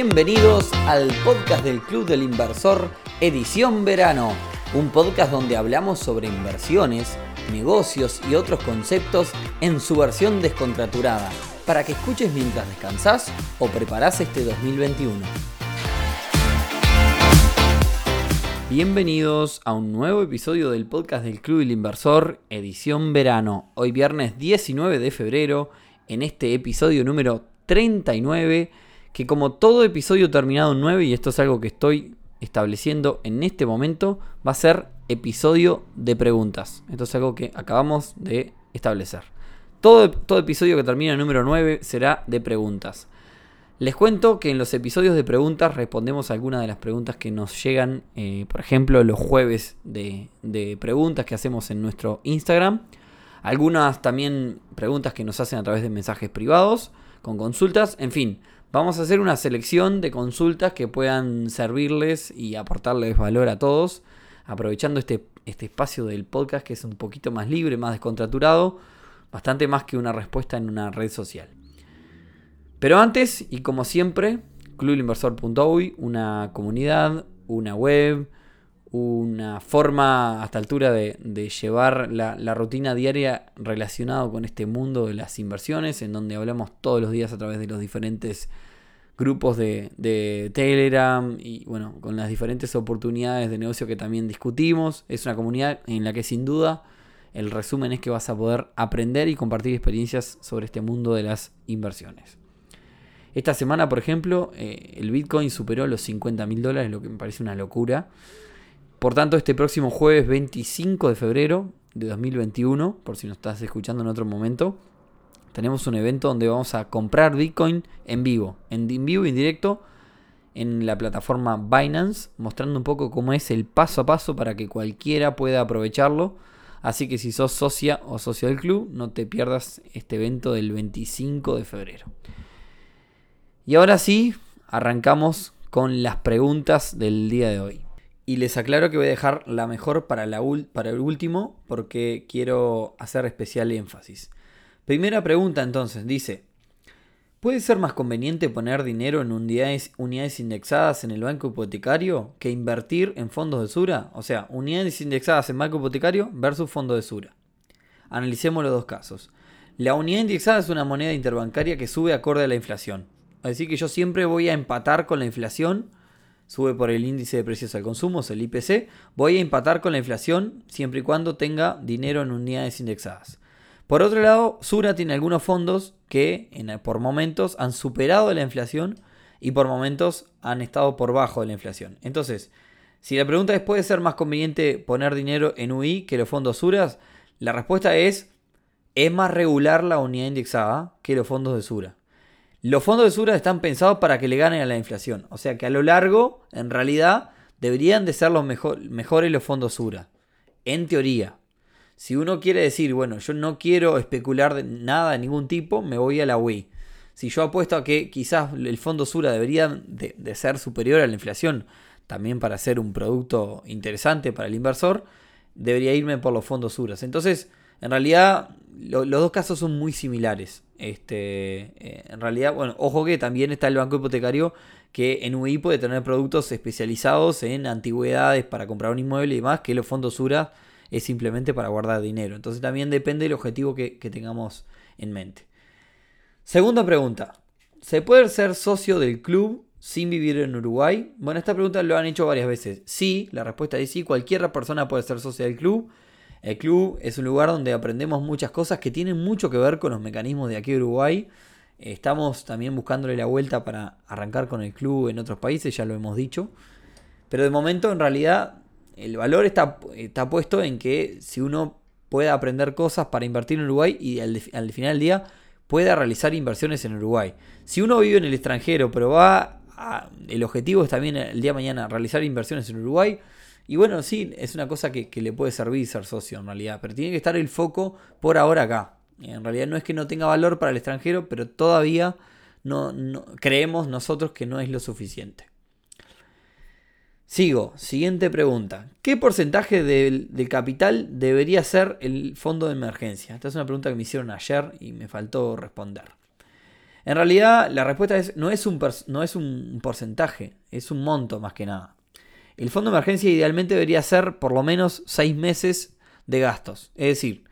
Bienvenidos al podcast del Club del Inversor, edición verano, un podcast donde hablamos sobre inversiones, negocios y otros conceptos en su versión descontraturada, para que escuches mientras descansas o preparas este 2021. Bienvenidos a un nuevo episodio del podcast del Club del Inversor, edición verano. Hoy viernes 19 de febrero, en este episodio número 39 que como todo episodio terminado en 9, y esto es algo que estoy estableciendo en este momento, va a ser episodio de preguntas. Esto es algo que acabamos de establecer. Todo, todo episodio que termina en número 9 será de preguntas. Les cuento que en los episodios de preguntas respondemos algunas de las preguntas que nos llegan, eh, por ejemplo, los jueves de preguntas que hacemos en nuestro Instagram. Algunas también preguntas que nos hacen a través de mensajes privados, con consultas, en fin. Vamos a hacer una selección de consultas que puedan servirles y aportarles valor a todos, aprovechando este, este espacio del podcast que es un poquito más libre, más descontraturado, bastante más que una respuesta en una red social. Pero antes, y como siempre, clubinversor.uy, una comunidad, una web, una forma hasta altura de, llevar la, rutina diaria relacionado con este mundo de las inversiones, en donde hablamos todos los días a través de los diferentes grupos de, de, Telegram y bueno, con las diferentes oportunidades de negocio que también discutimos. Es una comunidad en la que sin duda el resumen es que vas a poder aprender y compartir experiencias sobre este mundo de las inversiones. Esta semana, por ejemplo, eh, el Bitcoin superó los 50 mil dólares, lo que me parece una locura. Por tanto, este próximo jueves 25 de febrero de 2021, por si nos estás escuchando en otro momento, tenemos un evento donde vamos a comprar Bitcoin en vivo, en, vivo y en directo en la plataforma Binance, mostrando un poco cómo es el paso a paso para que cualquiera pueda aprovecharlo. Así que si sos socia o socio del club, no te pierdas este evento del 25 de febrero. Y ahora sí, arrancamos con las preguntas del día de hoy. Y les aclaro que voy a dejar la mejor para, la el último porque quiero hacer especial énfasis. Primera pregunta entonces, dice, ¿puede ser más conveniente poner dinero en unidades, unidades indexadas en el banco hipotecario que invertir en fondos de Sura? O sea, unidades indexadas en banco hipotecario versus fondo de Sura. Analicemos los dos casos. La unidad indexada es una moneda interbancaria que sube acorde a la inflación. Así que yo siempre voy a empatar con la inflación sube por el índice de precios al consumo, es el IPC, voy a empatar con la inflación siempre y cuando tenga dinero en unidades indexadas. Por otro lado, Sura tiene algunos fondos que por momentos han superado la inflación y por momentos han estado por bajo de la inflación. Entonces, si la pregunta es, ¿puede ser más conveniente poner dinero en UI que los fondos Suras? La respuesta es, es más regular la unidad indexada que los fondos de Sura. Los fondos de Sura están pensados para que le ganen a la inflación. O sea que a lo largo, en realidad, deberían de ser los mejores los fondos Sura. En teoría. Si uno quiere decir, bueno, yo no quiero especular de nada de ningún tipo, me voy a la Wii. Si yo apuesto a que quizás el fondo Sura debería de, de ser superior a la inflación, también para ser un producto interesante para el inversor, debería irme por los fondos Suras. Entonces, en realidad, los dos casos son muy similares. Este, eh, en realidad, bueno, ojo que también está el banco hipotecario que en UI puede tener productos especializados en antigüedades para comprar un inmueble y demás, que los fondos SURA es simplemente para guardar dinero. Entonces también depende del objetivo que, que tengamos en mente. Segunda pregunta. ¿Se puede ser socio del club sin vivir en Uruguay? Bueno, esta pregunta lo han hecho varias veces. Sí, la respuesta es sí. Cualquier persona puede ser socio del club. El club es un lugar donde aprendemos muchas cosas que tienen mucho que ver con los mecanismos de aquí de Uruguay. Estamos también buscándole la vuelta para arrancar con el club en otros países, ya lo hemos dicho. Pero de momento, en realidad, el valor está, está puesto en que si uno puede aprender cosas para invertir en Uruguay y al, final del día pueda realizar inversiones en Uruguay. Si uno vive en el extranjero, pero va el objetivo es también el día de mañana realizar inversiones en Uruguay, y bueno, sí, es una cosa que, le puede servir ser socio en realidad, pero tiene que estar el foco por ahora acá. En realidad no es que no tenga valor para el extranjero, pero todavía no, creemos nosotros que no es lo suficiente. Sigo, siguiente pregunta. ¿Qué porcentaje del, del, capital debería ser el fondo de emergencia? Esta es una pregunta que me hicieron ayer y me faltó responder. En realidad, la respuesta es no es un, no es un porcentaje, es un monto más que nada. El fondo de emergencia idealmente debería ser por lo menos 6 meses de gastos. Es decir,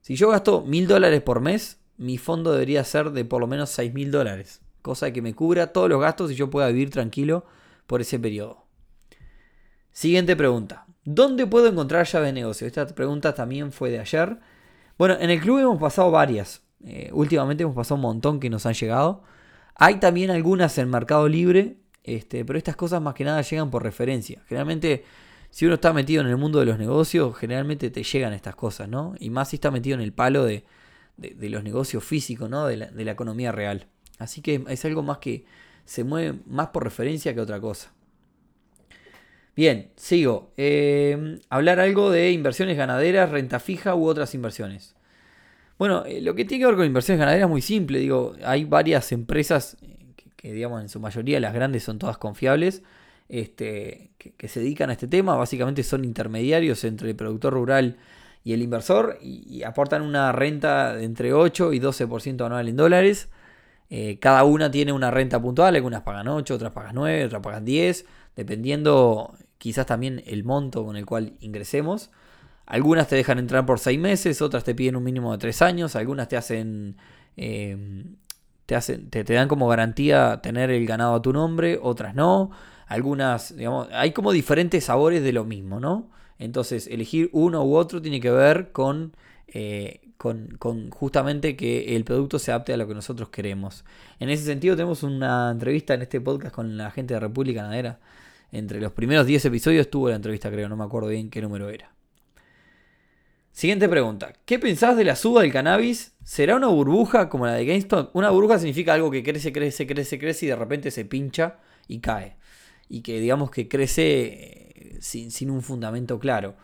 si yo gasto mil dólares por mes, mi fondo debería ser de por lo menos 6 mil dólares. Cosa que me cubra todos los gastos y yo pueda vivir tranquilo por ese periodo. Siguiente pregunta. ¿Dónde puedo encontrar llave de negocio? Esta pregunta también fue de ayer. Bueno, en el club hemos pasado varias. Eh, últimamente hemos pasado un montón que nos han llegado. Hay también algunas en Mercado Libre, este, pero estas cosas más que nada llegan por referencia. Generalmente, si uno está metido en el mundo de los negocios, generalmente te llegan estas cosas, ¿no? Y más si está metido en el palo de, los negocios físicos, ¿no? De la, economía real. Así que es algo más que se mueve más por referencia que otra cosa. Bien, sigo. Eh, hablar algo de inversiones ganaderas, renta fija u otras inversiones. Bueno, eh, lo que tiene que ver con inversiones ganaderas es muy simple. Digo, hay varias empresas que digamos en su mayoría las grandes son todas confiables, este, que, se dedican a este tema, básicamente son intermediarios entre el productor rural y el inversor y, aportan una renta de entre 8 y 12% anual en dólares. Eh, cada una tiene una renta puntual, algunas pagan 8, otras pagan 9, otras pagan 10, dependiendo quizás también el monto con el cual ingresemos. Algunas te dejan entrar por 6 meses, otras te piden un mínimo de 3 años, algunas te hacen eh, te, te, dan como garantía tener el ganado a tu nombre, otras no. Algunas, digamos, hay como diferentes sabores de lo mismo, ¿no? Entonces, elegir uno u otro tiene que ver con, eh, con, con, justamente que el producto se adapte a lo que nosotros queremos. En ese sentido, tenemos una entrevista en este podcast con la gente de República Ganadera. Entre los primeros 10 episodios estuvo la entrevista, creo, no me acuerdo bien qué número era. Siguiente pregunta. ¿Qué pensás de la suba del cannabis? ¿Será una burbuja como la de GameStop? Una burbuja significa algo que crece, crece, crece, crece y de repente se pincha y cae. Y que digamos que crece eh, sin, un fundamento claro.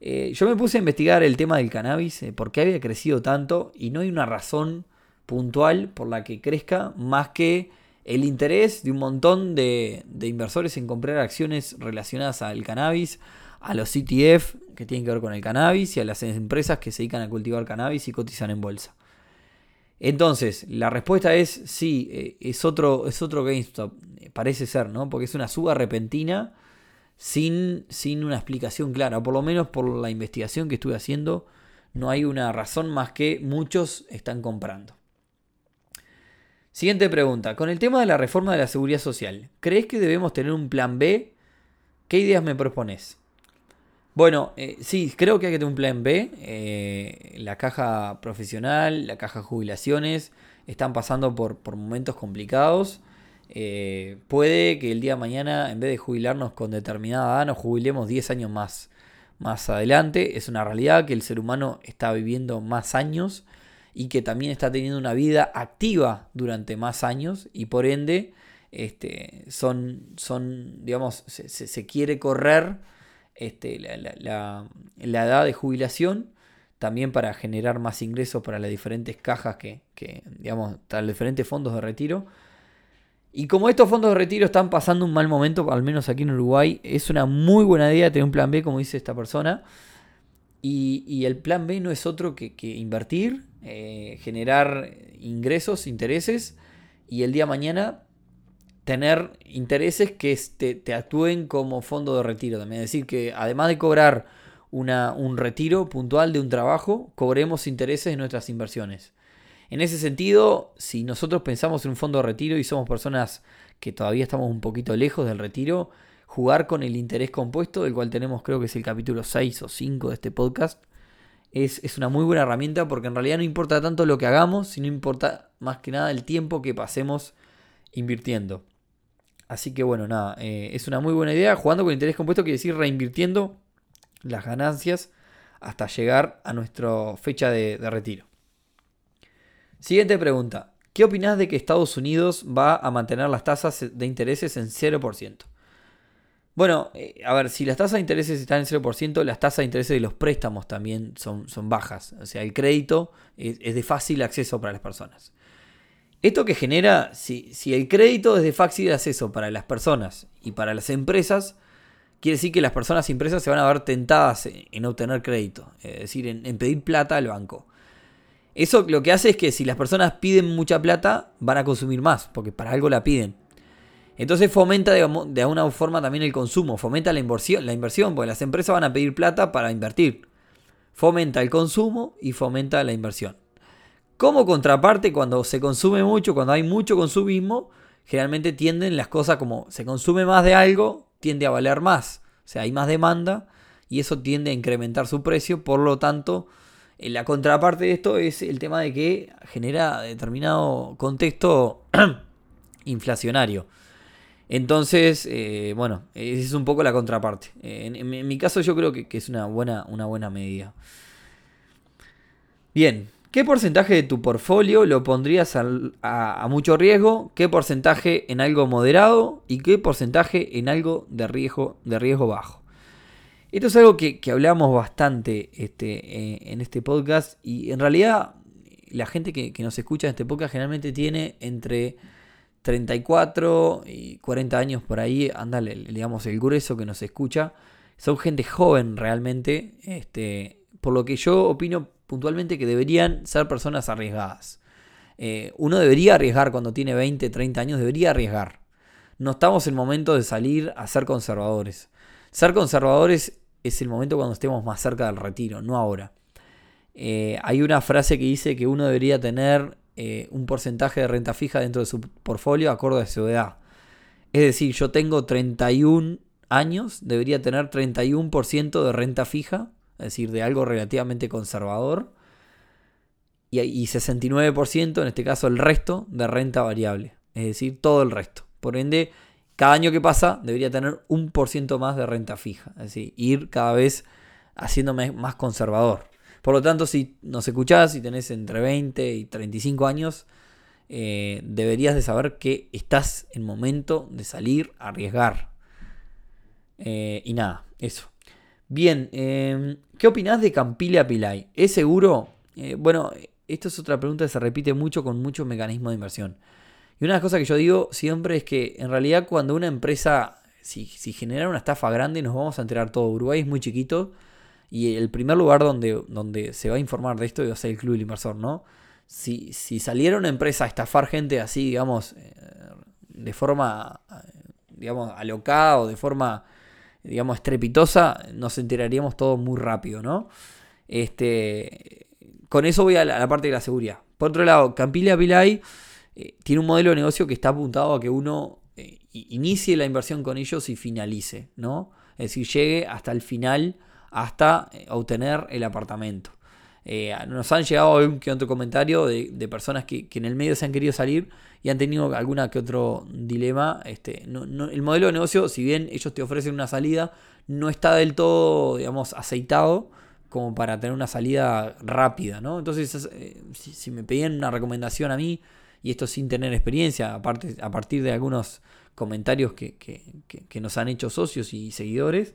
Eh, yo me puse a investigar el tema del cannabis, eh, por qué había crecido tanto y no hay una razón puntual por la que crezca más que el interés de un montón de inversores en comprar acciones relacionadas al cannabis, a los CTF que tienen que ver con el cannabis y a las empresas que se dedican a cultivar cannabis y cotizan en bolsa. Entonces, la respuesta es sí, eh, es otro, es otro GameStop, eh, parece ser, ¿no? Porque es una suba repentina sin, sin una explicación clara, por lo menos por la investigación que estuve haciendo, no hay una razón más que muchos están comprando. Siguiente pregunta. Con el tema de la reforma de la seguridad social, ¿crees que debemos tener un plan B? ¿Qué ideas me propones? Bueno, eh, sí, creo que hay que tener un plan B. Eh, la caja profesional, la caja jubilaciones están pasando por, momentos complicados. Eh, puede que el día de mañana, en vez de jubilarnos con determinada edad, nos jubilemos 10 años más, más adelante. Es una realidad que el ser humano está viviendo más años y que también está teniendo una vida activa durante más años y por ende este, son, son digamos, se, se quiere correr este, la, edad de jubilación, también para generar más ingresos para las diferentes cajas que, digamos, para los diferentes fondos de retiro. Y como estos fondos de retiro están pasando un mal momento, al menos aquí en Uruguay, es una muy buena idea tener un plan B, como dice esta persona. Y, el plan B no es otro que, invertir, eh, generar ingresos, intereses, y el día mañana tener intereses que te, actúen como fondo de retiro también. Es decir, que además de cobrar un retiro puntual de un trabajo, cobremos intereses en nuestras inversiones. En ese sentido, si nosotros pensamos en un fondo de retiro y somos personas que todavía estamos un poquito lejos del retiro, jugar con el interés compuesto, del cual tenemos creo que es el capítulo 6 o 5 de este podcast, es, una muy buena herramienta porque en realidad no importa tanto lo que hagamos, sino importa más que nada el tiempo que pasemos invirtiendo. Así que bueno, nada, eh, es una muy buena idea. Jugando con interés compuesto quiere decir reinvirtiendo las ganancias hasta llegar a nuestra fecha de, retiro. Siguiente pregunta. ¿Qué opinas de que Estados Unidos va a mantener las tasas de intereses en 0%? Bueno, eh, a ver, si las tasas de intereses están en 0%, las tasas de intereses de los préstamos también son, son bajas. O sea, el crédito es de fácil acceso para las personas. Esto que genera, si, el crédito es de fácil acceso para las personas y para las empresas, quiere decir que las personas y empresas se van a ver tentadas en obtener crédito, es decir, en, pedir plata al banco. Eso lo que hace es que si las personas piden mucha plata, van a consumir más, porque para algo la piden. Entonces fomenta de, alguna forma también el consumo, fomenta la inversión, la inversión, porque las empresas van a pedir plata para invertir. Fomenta el consumo y fomenta la inversión. Como contraparte, cuando se consume mucho, cuando hay mucho consumismo, generalmente tienden las cosas como se consume más de algo, tiende a valer más. O sea, hay más demanda y eso tiende a incrementar su precio, por lo tanto, eh, la contraparte de esto es el tema de que genera determinado contexto inflacionario. Entonces, eh, bueno, esa es un poco la contraparte. En, mi caso yo creo que, es una buena, una buena medida. Bien, ¿qué porcentaje de tu portfolio lo pondrías a, mucho riesgo? ¿Qué porcentaje en algo moderado? ¿Y qué porcentaje en algo de riesgo, de riesgo bajo? Esto es algo que, hablamos bastante este, eh, en este podcast y en realidad la gente que, nos escucha en este podcast generalmente tiene entre 34 y 40 años por ahí, anda, digamos, el grueso que nos escucha. Son gente joven realmente, este, por lo que yo opino puntualmente que deberían ser personas arriesgadas. Eh, uno debería arriesgar cuando tiene 20, 30 años, debería arriesgar. No estamos en el momento de salir a ser conservadores. Ser conservadores es el momento cuando estemos más cerca del retiro, no ahora. Eh, hay una frase que dice que uno debería tener eh, un porcentaje de renta fija dentro de su portfolio acorde a su edad. Es decir, yo tengo 31 años, debería tener 31% de renta fija, es decir, de algo relativamente conservador, y, y 69%, en este caso el resto, de renta variable, es decir, todo el resto. Por ende, cada año que pasa debería tener un por ciento más de renta fija. Es decir, ir cada vez haciéndome más conservador. Por lo tanto, si nos escuchás y tenés entre 20 y 35 años, eh, deberías de saber que estás en momento de salir a arriesgar. Eh, y nada, eso. Bien, em, ¿qué opinás de Campilla Pilay? ¿Es seguro? Eh, bueno, esto es otra pregunta que se repite mucho con muchos mecanismos de inversión. Y una de las cosas que yo digo siempre es que en realidad cuando una empresa, si, genera una estafa grande, nos vamos a enterar todo. Uruguay es muy chiquito y el primer lugar donde, donde se va a informar de esto va a ser el Club del Inversor, ¿no? Si, si saliera una empresa a estafar gente así, digamos, eh, de forma, digamos, alocada o de forma, digamos, estrepitosa, nos enteraríamos todo muy rápido, ¿no? Este, con eso voy a la, parte de la seguridad. Por otro lado, Campilla Pilay eh, tiene un modelo de negocio que está apuntado a que uno eh, inicie la inversión con ellos y finalice, ¿no? Es decir, llegue hasta el final, hasta eh, obtener el apartamento. Nos han llegado algún que otro comentario de, personas que, en el medio se han querido salir y han tenido alguna que otro dilema. Este, el modelo de negocio, si bien ellos te ofrecen una salida, no está del todo, digamos, aceitado como para tener una salida rápida, ¿no? Entonces, si, si me pedían una recomendación a mí, y esto sin tener experiencia, aparte, a partir de algunos comentarios que, nos han hecho socios y seguidores,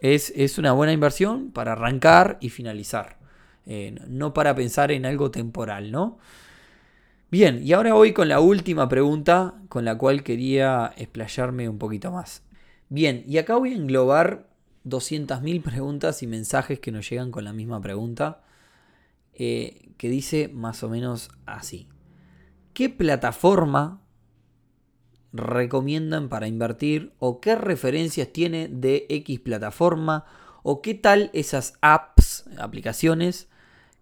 es, es, una buena inversión para arrancar y finalizar, eh, no para pensar en algo temporal, ¿no? Bien, y ahora voy con la última pregunta con la cual quería explayarme un poquito más. Bien, y acá voy a englobar 200.000 preguntas y mensajes que nos llegan con la misma pregunta, eh, que dice más o menos así. ¿Qué plataforma recomiendan para invertir? ¿O qué referencias tiene de X plataforma? ¿O qué tal esas apps, aplicaciones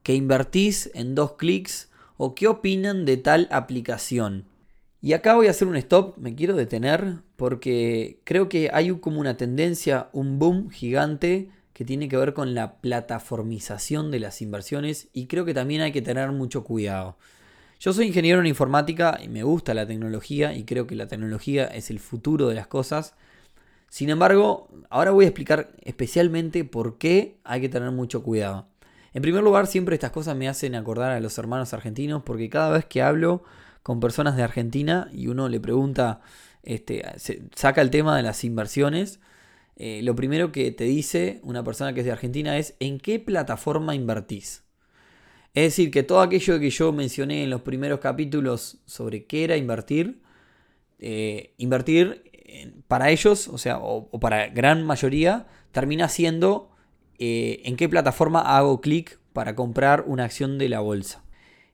que invertís en dos clics? ¿O qué opinan de tal aplicación? Y acá voy a hacer un stop, me quiero detener porque creo que hay como una tendencia, un boom gigante que tiene que ver con la plataformización de las inversiones y creo que también hay que tener mucho cuidado. Yo soy ingeniero en informática y me gusta la tecnología y creo que la tecnología es el futuro de las cosas. Sin embargo, ahora voy a explicar especialmente por qué hay que tener mucho cuidado. En primer lugar, siempre estas cosas me hacen acordar a los hermanos argentinos porque cada vez que hablo con personas de Argentina y uno le pregunta, este, saca el tema de las inversiones, eh, lo primero que te dice una persona que es de Argentina es ¿en qué plataforma invertís? Es decir, que todo aquello que yo mencioné en los primeros capítulos sobre qué era invertir, eh, invertir para ellos, o sea, o, para gran mayoría, termina siendo eh, en qué plataforma hago clic para comprar una acción de la bolsa.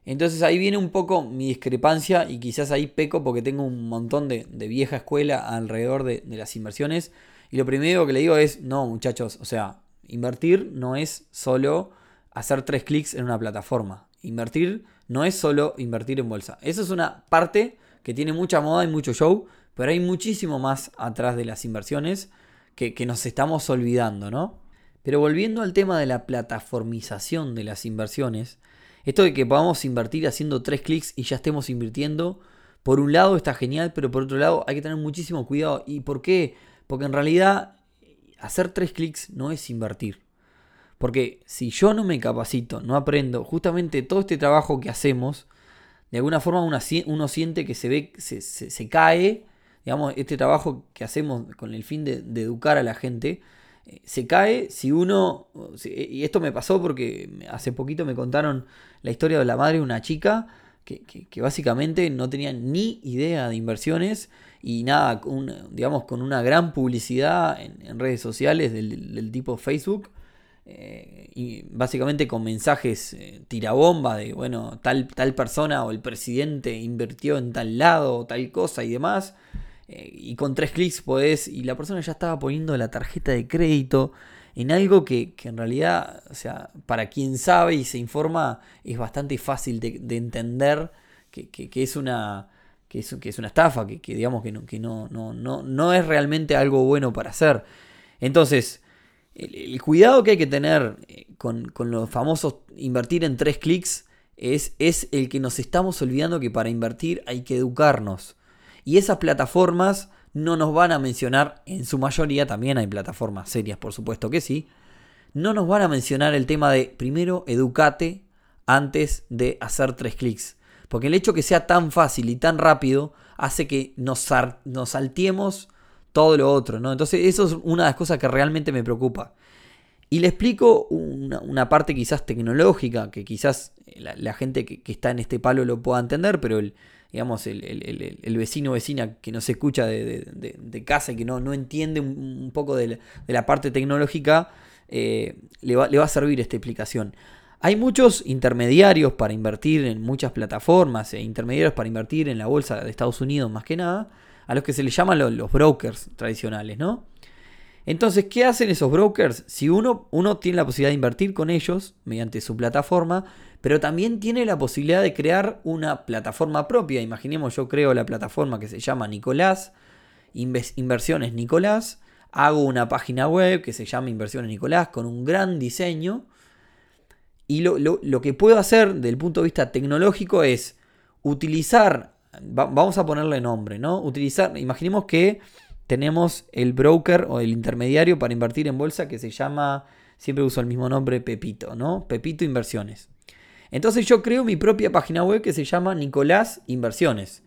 Entonces ahí viene un poco mi discrepancia y quizás ahí peco porque tengo un montón de, vieja escuela alrededor de, las inversiones. Y lo primero que le digo es, no muchachos, o sea, invertir no es solo hacer tres clics en una plataforma. Invertir no es solo invertir en bolsa. Eso es una parte que tiene mucha moda y mucho show, pero hay muchísimo más atrás de las inversiones que, que nos estamos olvidando, ¿no? Pero volviendo al tema de la plataformización de las inversiones, esto de que podamos invertir haciendo tres clics y ya estemos invirtiendo, por un lado está genial, pero por otro lado hay que tener muchísimo cuidado. ¿Y por qué? Porque en realidad hacer tres clics no es invertir. Porque si yo no me capacito, no aprendo, justamente todo este trabajo que hacemos, de alguna forma uno, siente que se ve, se, se, cae, digamos, este trabajo que hacemos con el fin de educar a la gente, se cae si uno, y esto me pasó porque hace poquito me contaron la historia de la madre de una chica que, básicamente no tenía ni idea de inversiones y nada, digamos, con una gran publicidad en, redes sociales del, tipo Facebook. Eh, y básicamente con mensajes eh, tirabomba de, bueno, tal, tal persona o el presidente invirtió en tal lado, tal cosa y demás. Eh, y con tres clics podés, y la persona ya estaba poniendo la tarjeta de crédito en algo que, en realidad, o sea, para quien sabe y se informa, es bastante fácil de, entender que, es una... Que es, que es una estafa, que, digamos que, no, que no, no, no, no es realmente algo bueno para hacer. Entonces, el, cuidado que hay que tener eh, con, con, los famosos invertir en tres clics es, es el que nos estamos olvidando que para invertir hay que educarnos. Y esas plataformas no nos van a mencionar, en su mayoría también hay plataformas serias, por supuesto que sí, no nos van a mencionar el tema de primero educate antes de hacer tres clics. Porque el hecho que sea tan fácil y tan rápido hace que nos, nos salteemos todo lo otro, ¿no? Entonces eso es una de las cosas que realmente me preocupa. Y le explico una, parte quizás tecnológica, que quizás la, gente que, que, está en este palo lo pueda entender, pero el, digamos, el, vecino o vecina que nos escucha de, casa y que no, no entiende un, poco de la, parte tecnológica, eh, le, va, le, va, a servir esta explicación. Hay muchos intermediarios para invertir en muchas plataformas, e intermediarios para invertir en la bolsa de Estados Unidos más que nada, a los que se les llaman los, los brokers tradicionales, ¿no? Entonces, ¿qué hacen esos brokers? Si uno, uno tiene la posibilidad de invertir con ellos mediante su plataforma, pero también tiene la posibilidad de crear una plataforma propia. Imaginemos, yo creo la plataforma que se llama Nicolás, Inversiones Nicolás, hago una página web que se llama Inversiones Nicolás con un gran diseño. Y lo, que puedo hacer desde el punto de vista tecnológico es utilizar, vamos a ponerle nombre, ¿no? Utilizar, imaginemos que tenemos el broker o el intermediario para invertir en bolsa que se llama, siempre uso el mismo nombre, Pepito, ¿no? Pepito Inversiones. Entonces yo creo mi propia página web que se llama Nicolás Inversiones.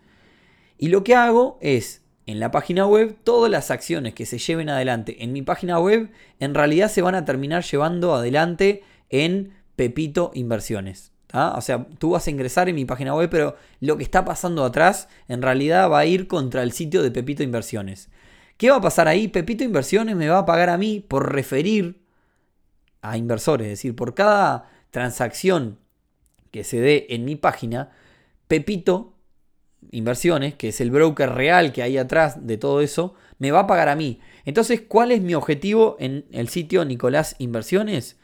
Y lo que hago es, en la página web, todas las acciones que se lleven adelante en mi página web, en realidad se van a terminar llevando adelante en Pepito Inversiones. O sea, tú vas a ingresar en mi página web, pero lo que está pasando atrás en realidad va a ir contra el sitio de Pepito Inversiones. ¿Qué va a pasar ahí? Pepito Inversiones me va a pagar a mí por referir a inversores, es decir, por cada transacción que se dé en mi página, Pepito Inversiones, que es el broker real que hay atrás de todo eso, me va a pagar a mí. Entonces, ¿cuál es mi objetivo en el sitio Nicolás Inversiones?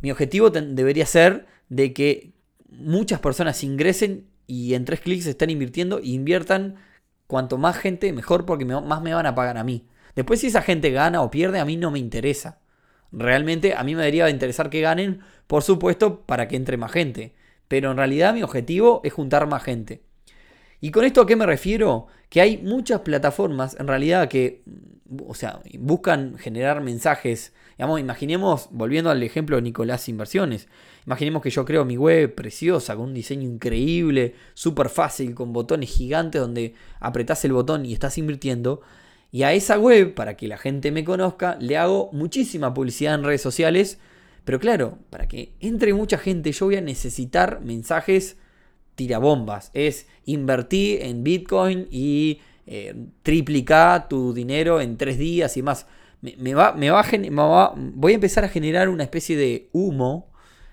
Mi objetivo debería ser de que muchas personas ingresen y en tres clics están invirtiendo e inviertan cuanto más gente, mejor porque más me van a pagar a mí. Después si esa gente gana o pierde, a mí no me interesa. Realmente a mí me debería interesar que ganen, por supuesto, para que entre más gente pero en realidad mi objetivo es juntar más gente. ¿Y con esto a qué me refiero? Que hay muchas plataformas en realidad que, o sea, buscan generar mensajes. Digamos, imaginemos, volviendo al ejemplo de Nicolás Inversiones, imaginemos que yo creo mi web preciosa, con un diseño increíble, súper fácil, con botones gigantes donde apretás el botón y estás invirtiendo. Y a esa web, para que la gente me conozca, le hago muchísima publicidad en redes sociales pero claro, para que entre mucha gente yo voy a necesitar mensajes tirabombas. Es invertir en Bitcoin y eh, triplicar tu dinero en tres días y más. Me, va, me, va, voy a empezar a generar una especie de humo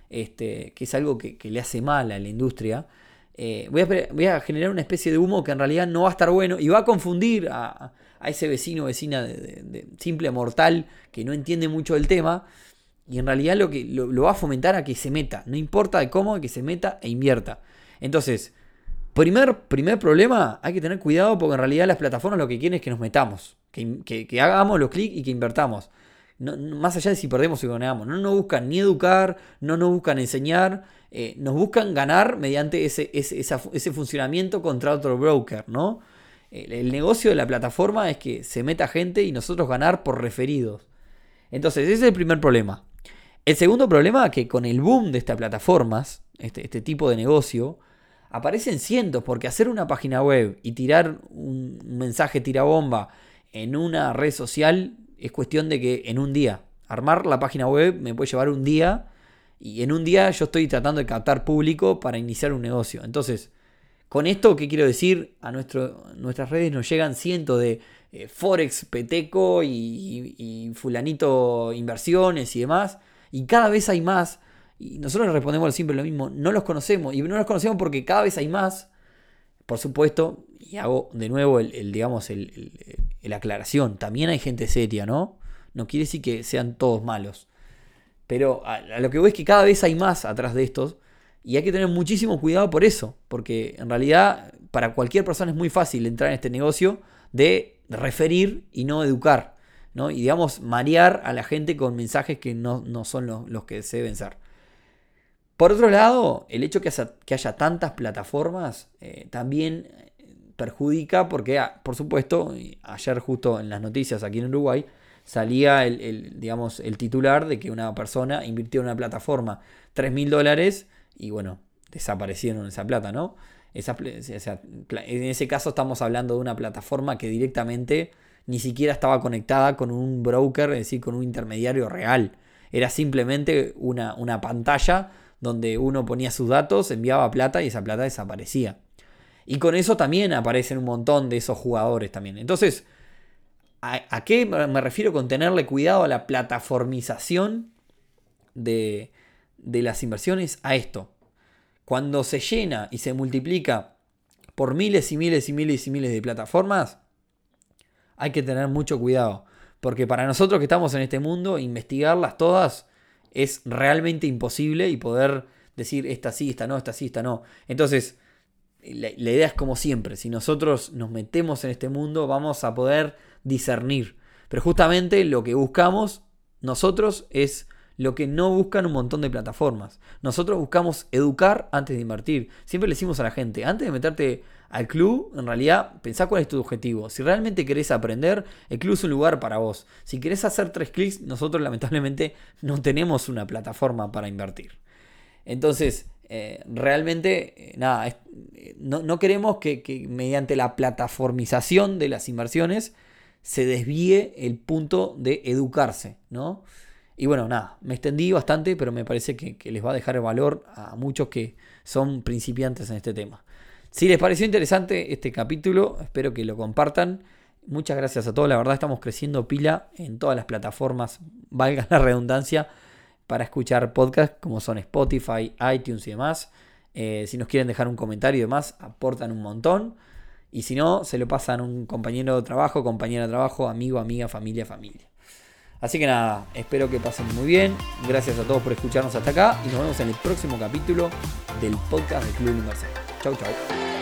este, que es algo que, le hace mal a la industria, eh, voy, a, generar una especie de humo que en realidad no va a estar bueno y va a confundir a, ese vecino o vecina de, simple mortal que no entiende mucho del tema. Y en realidad lo que lo, va a fomentar a que se meta. No importa de cómo, que se meta e invierta. Entonces, primer, primer problema, hay que tener cuidado porque en realidad las plataformas lo que quieren es que nos metamos. Que, hagamos los clics y que invertamos. más allá de si perdemos o ganamos. No nos buscan ni educar, no nos buscan enseñar eh, nos buscan ganar mediante ese, ese, funcionamiento contra otro broker, ¿no? El, negocio de la plataforma es que se meta gente y nosotros ganar por referidos. Entonces, ese es el primer problema. El segundo problema es que con el boom de estas plataformas, este, este tipo de negocio, aparecen cientos, porque hacer una página web y tirar un mensaje tirabomba en una red social es cuestión de que en un día, armar la página web me puede llevar un día y en un día yo estoy tratando de captar público para iniciar un negocio. Entonces, con esto, ¿qué quiero decir? A nuestro, nuestras redes nos llegan cientos de eh, Forex, Peteco y, Fulanito Inversiones y demás. Y cada vez hay más. Y nosotros respondemos siempre lo mismo. No los conocemos. Y no los conocemos porque cada vez hay más. Por supuesto, y hago de nuevo el, digamos, el, aclaración. También hay gente seria, ¿no? No quiere decir que sean todos malos. Pero a, lo que voy es que cada vez hay más atrás de estos y hay que tener muchísimo cuidado por eso, porque en realidad para cualquier persona es muy fácil entrar en este negocio de referir y no educar, ¿no? Y digamos, marear a la gente con mensajes que no, son los, que se deben ser. Por otro lado, el hecho que haya, que haya tantas plataformas eh, también perjudica porque, ah, por supuesto, ayer justo en las noticias aquí en Uruguay, salía el, digamos, el titular de que una persona invirtió en una plataforma 3 mil dólares y bueno, desaparecieron esa plata, ¿no? En ese caso estamos hablando de una plataforma que directamente ni siquiera estaba conectada con un broker, es decir, con un intermediario real. Era simplemente una, una pantalla donde uno ponía sus datos, enviaba plata y esa plata desaparecía. Y con eso también aparecen un montón de esos jugadores también. Entonces, ¿A, qué me refiero con tenerle cuidado a la plataformización de, las inversiones? A esto. Cuando se llena y se multiplica por miles y miles y miles y miles de plataformas, hay que tener mucho cuidado. Porque para nosotros que estamos en este mundo, investigarlas todas es realmente imposible y poder decir esta sí, esta no, esta sí, esta no. Entonces, la, la idea es como siempre, si nosotros nos metemos en este mundo, vamos a poder discernir. Pero justamente lo que buscamos nosotros es lo que no buscan un montón de plataformas. Nosotros buscamos educar antes de invertir. Siempre le decimos a la gente, antes de meterte al club, en realidad pensá cuál es tu objetivo. Si realmente querés aprender, el club es un lugar para vos. Si querés hacer tres clics, nosotros lamentablemente no tenemos una plataforma para invertir. Entonces, eh, realmente, eh, nada, eh, no, queremos que mediante la plataformización de las inversiones, se desvíe el punto de educarse, ¿no? Y bueno, nada, me extendí bastante, pero me parece que, les va a dejar valor a muchos que son principiantes en este tema. Si les pareció interesante este capítulo, espero que lo compartan. Muchas gracias a todos, la verdad estamos creciendo pila en todas las plataformas, valga la redundancia, para escuchar podcasts como son Spotify, iTunes y demás. Eh, si nos quieren dejar un comentario y demás, aportan un montón. Y si no, se lo pasan a un compañero de trabajo, compañera de trabajo, amigo, amiga, familia, familia. Así que nada, espero que pasen muy bien. Gracias a todos por escucharnos hasta acá y nos vemos en el próximo capítulo del podcast del Club Universal. Chau, chau.